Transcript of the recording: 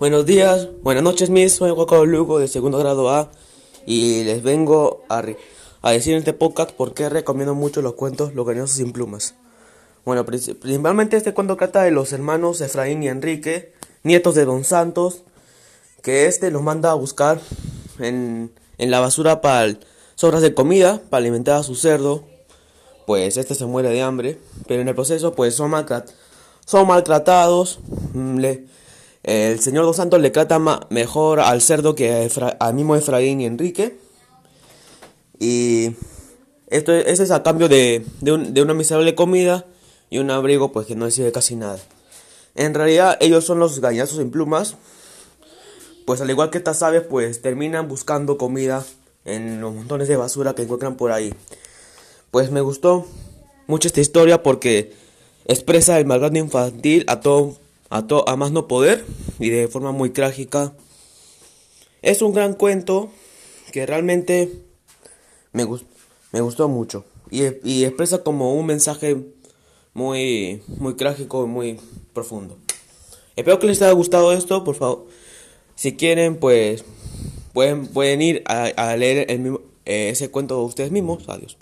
Buenos días, buenas noches, mis. Soy Juan Lugo de segundo grado A y les vengo a, a, decir en este podcast por qué recomiendo mucho los cuentos Los Gañosos sin Plumas. Bueno, principalmente este cuento trata de los hermanos Efraín y Enrique, nietos de Don Santos, que este los manda a buscar en, en la basura para sobras de comida para alimentar a su cerdo. Pues este se muere de hambre, pero en el proceso pues son, son maltratados. Le, el señor Dos Santos le trata mejor al cerdo que al mismo Efraín y Enrique. Y esto es a cambio de, de, una miserable comida y un abrigo pues que no sirve casi nada. En realidad ellos son los gañazos en plumas. Pues al igual que estas aves pues terminan buscando comida en los montones de basura que encuentran por ahí. Pues me gustó mucho esta historia porque expresa el maltrato infantil a todo a, a más no poder y de forma muy trágica. Es un gran cuento que realmente me, me gustó mucho y, y, expresa como un mensaje muy, muy trágico y muy profundo. Espero que les haya gustado esto, por favor. Si quieren, pues pueden, pueden ir a, leer el mismo, ese cuento ustedes mismos. Adiós.